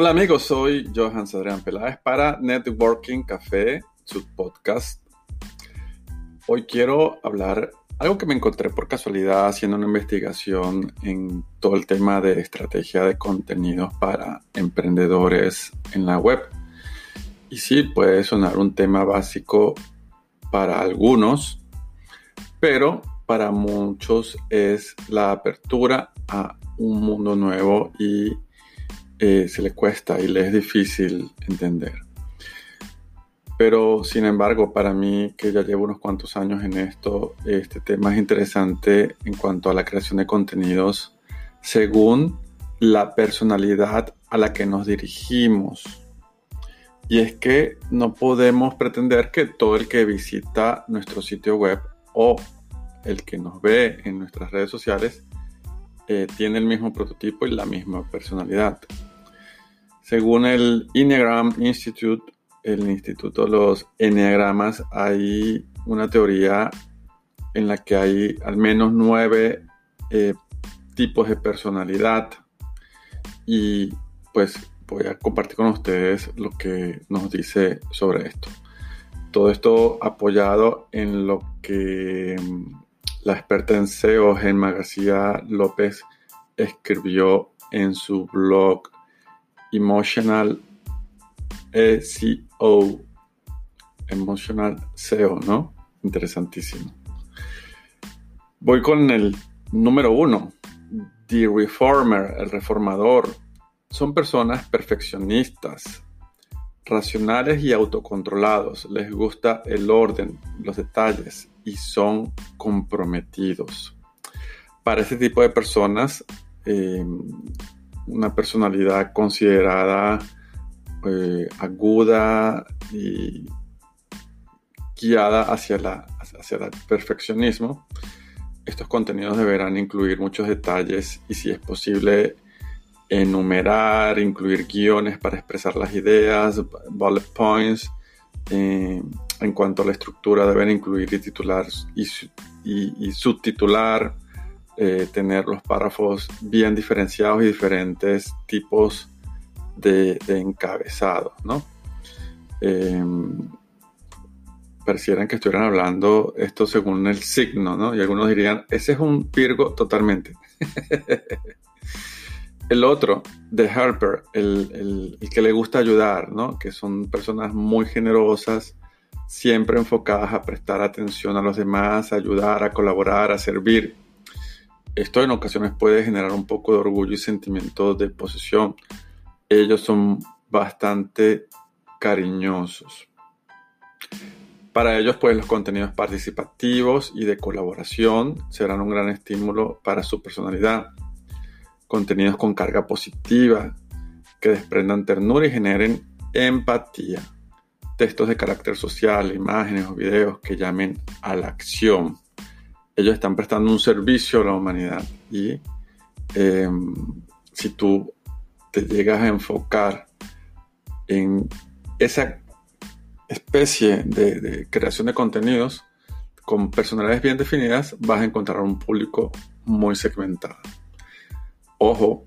Hola amigos, soy Johan Adrián Peláez para Networking Café, su podcast. Hoy quiero hablar algo que me encontré por casualidad haciendo una investigación en todo el tema de estrategia de contenidos para emprendedores en la web. Y sí, puede sonar un tema básico para algunos, pero para muchos es la apertura a un mundo nuevo y eh, se le cuesta y le es difícil entender. Pero sin embargo, para mí, que ya llevo unos cuantos años en esto, este tema es interesante en cuanto a la creación de contenidos según la personalidad a la que nos dirigimos. Y es que no podemos pretender que todo el que visita nuestro sitio web o el que nos ve en nuestras redes sociales eh, tiene el mismo prototipo y la misma personalidad. Según el Enneagram Institute, el Instituto de los Enneagramas, hay una teoría en la que hay al menos nueve eh, tipos de personalidad y pues voy a compartir con ustedes lo que nos dice sobre esto. Todo esto apoyado en lo que mm, la experta en SEO, Gemma García López, escribió en su blog Emotional SEO. Emotional SEO, ¿no? Interesantísimo. Voy con el número uno. The Reformer, el reformador. Son personas perfeccionistas, racionales y autocontrolados. Les gusta el orden, los detalles y son comprometidos. Para este tipo de personas, eh, una personalidad considerada eh, aguda y guiada hacia, la, hacia el perfeccionismo, estos contenidos deberán incluir muchos detalles y si es posible enumerar, incluir guiones para expresar las ideas, bullet points. Eh, en cuanto a la estructura, deben incluir y titular y subtitular eh, tener los párrafos bien diferenciados y diferentes tipos de, encabezado, ¿no? Em, parecieran que estuvieran hablando esto según el signo, ¿no? Y algunos dirían, ese es un Virgo totalmente. el otro, The Helper, el, el, que le gusta ayudar, ¿no? Que son personas muy generosas, siempre enfocadas a prestar atención a los demás, a ayudar, a colaborar, a servir esto en ocasiones puede generar un poco de orgullo y sentimiento de posesión. Ellos son bastante cariñosos. Para ellos, pues los contenidos participativos y de colaboración serán un gran estímulo para su personalidad. Contenidos con carga positiva, que desprendan ternura y generen empatía. Textos de carácter social, imágenes o videos que llamen a la acción ellos están prestando un servicio a la humanidad y em, si tú te llegas a enfocar en esa especie de, creación de contenidos con personalidades bien definidas, vas a encontrar un público muy segmentado. Ojo,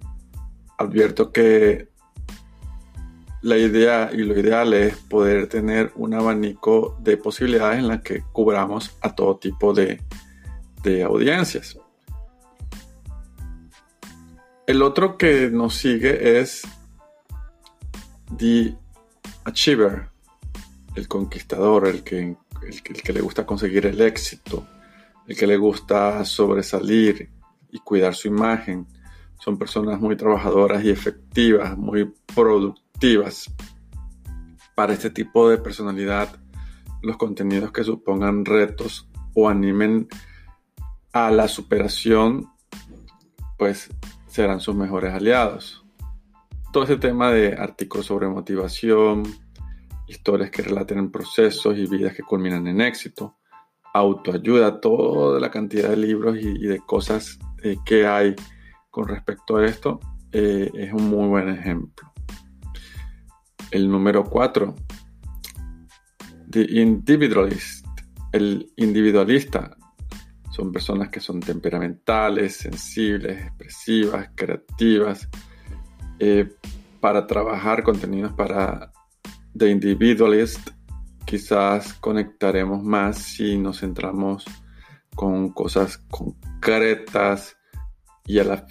advierto que la idea y lo ideal es poder tener un abanico de posibilidades en las que cubramos a todo tipo de, de audiencias. El otro que nos sigue es The Achiever, el conquistador, el que, el, le gusta conseguir el éxito, el que le gusta sobresalir y cuidar su imagen. Son personas muy trabajadoras y efectivas, muy productivas. Para este tipo de personalidad, los contenidos que supongan retos o animen a la superación, pues serán sus mejores aliados. Todo ese tema de artículos sobre motivación, historias que relaten procesos y vidas que culminan en éxito, autoayuda, toda la cantidad de libros y, de cosas eh, que hay con respecto a esto, eh, es un muy buen ejemplo. El número 4, The Individualist, el individualista. Son personas que son temperamentales, sensibles, expresivas, creativas, eh, para trabajar contenidos para The Individualist. Quizás conectaremos más si nos centramos con cosas concretas y a la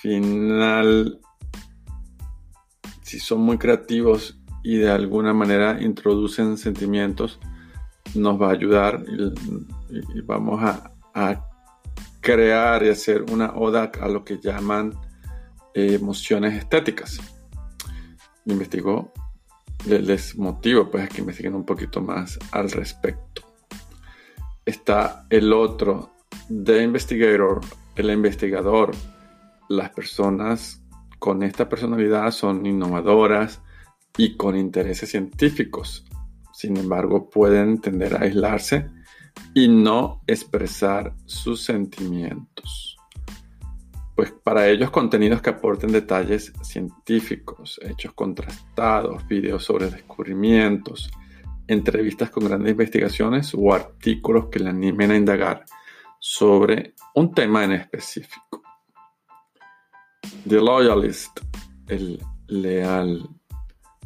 final si son muy creativos y de alguna manera introducen sentimientos nos va a ayudar y, vamos a, crear y hacer una oda a lo que llaman eh, emociones estéticas. Investigó les motivo pues a que investiguen un poquito más al respecto. Está el otro, The Investigator, el investigador. Las personas con esta personalidad son innovadoras y con intereses científicos. Sin embargo, pueden tender a aislarse y no expresar sus sentimientos pues para ellos contenidos que aporten detalles científicos, hechos contrastados, videos sobre descubrimientos, entrevistas con grandes investigaciones o artículos que le animen a indagar sobre un tema en específico. The Loyalist, el leal,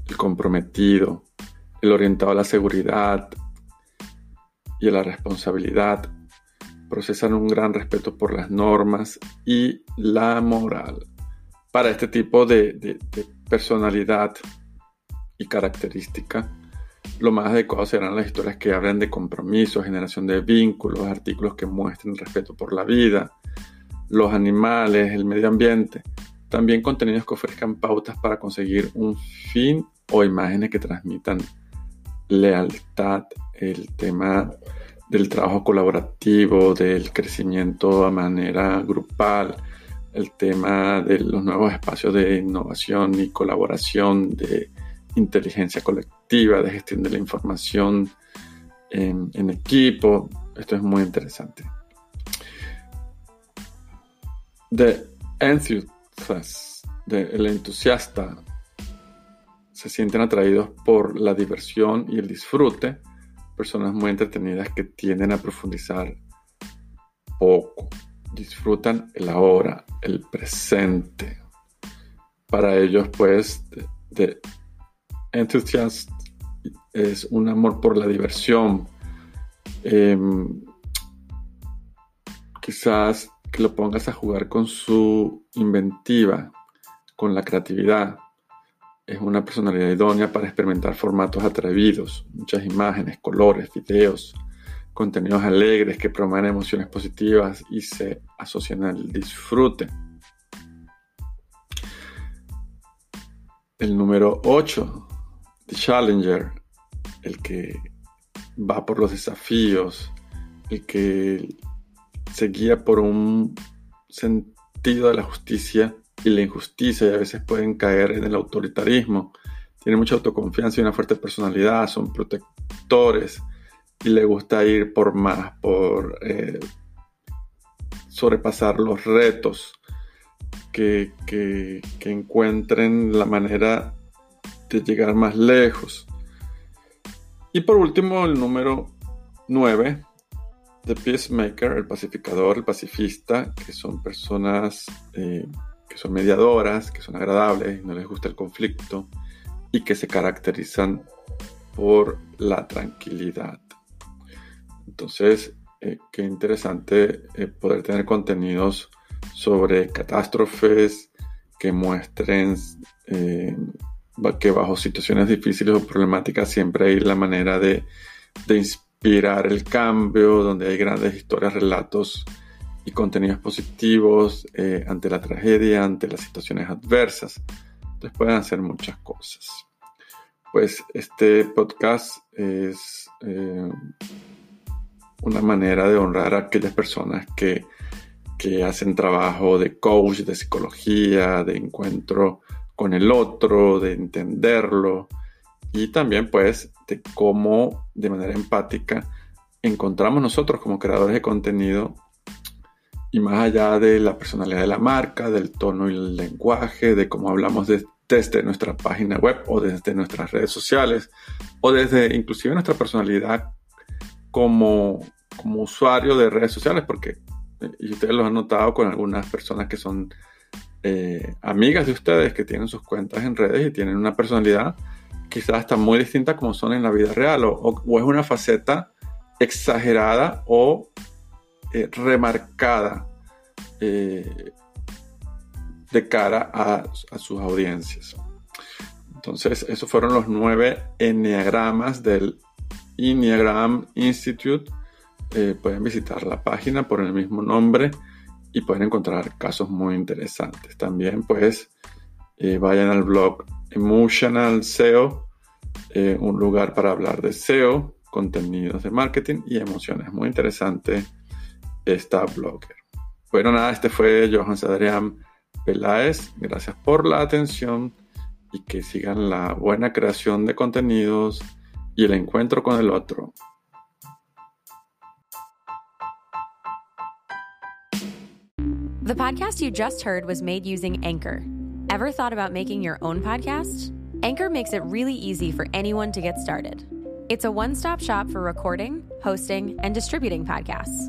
el comprometido, el orientado a la seguridad y la responsabilidad, procesan un gran respeto por las normas y la moral. Para este tipo de, personalidad y característica, lo más adecuado serán las historias que hablen de compromiso, generación de vínculos, artículos que muestren respeto por la vida, los animales, el medio ambiente. También contenidos que ofrezcan pautas para conseguir un fin o imágenes que transmitan lealtad, el tema del trabajo colaborativo, del crecimiento a manera grupal, el tema de los nuevos espacios de innovación y colaboración, de inteligencia colectiva, de gestión de la información en, equipo. Esto es muy interesante. The enthusiast, el entusiasta, se sienten atraídos por la diversión y el disfrute personas muy entretenidas que tienden a profundizar poco. Disfrutan el ahora, el presente. Para ellos, pues, de, enthusiast es un amor por la diversión. Em, quizás que lo pongas a jugar con su inventiva, con la creatividad es una personalidad idónea para experimentar formatos atrevidos, muchas imágenes, colores, videos, contenidos alegres que promueven emociones positivas y se asocian al disfrute. El número 8, The Challenger, el que va por los desafíos, el que se guía por un sentido de la justicia y la injusticia y a veces pueden caer en el autoritarismo. Tienen mucha autoconfianza y una fuerte personalidad, son protectores y le gusta ir por más, por eh, sobrepasar los retos, que, que, encuentren la manera de llegar más lejos. Y por último, el número 9, The Peacemaker, el pacificador, el pacifista, que son personas eh, son mediadoras, que son agradables, no les gusta el conflicto y que se caracterizan por la tranquilidad. Entonces, eh, qué interesante eh, poder tener contenidos sobre catástrofes que muestren eh, que bajo situaciones difíciles o problemáticas siempre hay la manera de, de inspirar el cambio, donde hay grandes historias, relatos y contenidos positivos eh, ante la tragedia, ante las situaciones adversas. Entonces pueden hacer muchas cosas. Pues este podcast es eh, una manera de honrar a aquellas personas que, que hacen trabajo de coach, de psicología, de encuentro con el otro, de entenderlo y también pues de cómo de manera empática encontramos nosotros como creadores de contenido y más allá de la personalidad de la marca, del tono y el lenguaje, de cómo hablamos desde nuestra página web o desde nuestras redes sociales o desde inclusive nuestra personalidad como, como usuario de redes sociales, porque y ustedes lo han notado con algunas personas que son eh, amigas de ustedes que tienen sus cuentas en redes y tienen una personalidad quizás hasta muy distinta como son en la vida real o, es una faceta exagerada o eh, remarcada eh, de cara a, sus audiencias. Entonces, esos fueron los nueve enneagramas del Enneagram Institute. pueden visitar la página por el mismo nombre y pueden encontrar casos muy interesantes. También pues eh, vayan al blog Emotional SEO, eh, un lugar para hablar de SEO, contenidos de marketing y emociones. Muy interesante esta blogger. Bueno, nada, este fue Johan Adrián Peláez. Gracias por la atención y que sigan la buena creación de contenidos y el encuentro con el otro. The podcast you just heard was made using Anchor. Ever thought about making your own podcast? Anchor makes it really easy for anyone to get started. It's a one stop shop for recording, hosting, and distributing podcasts.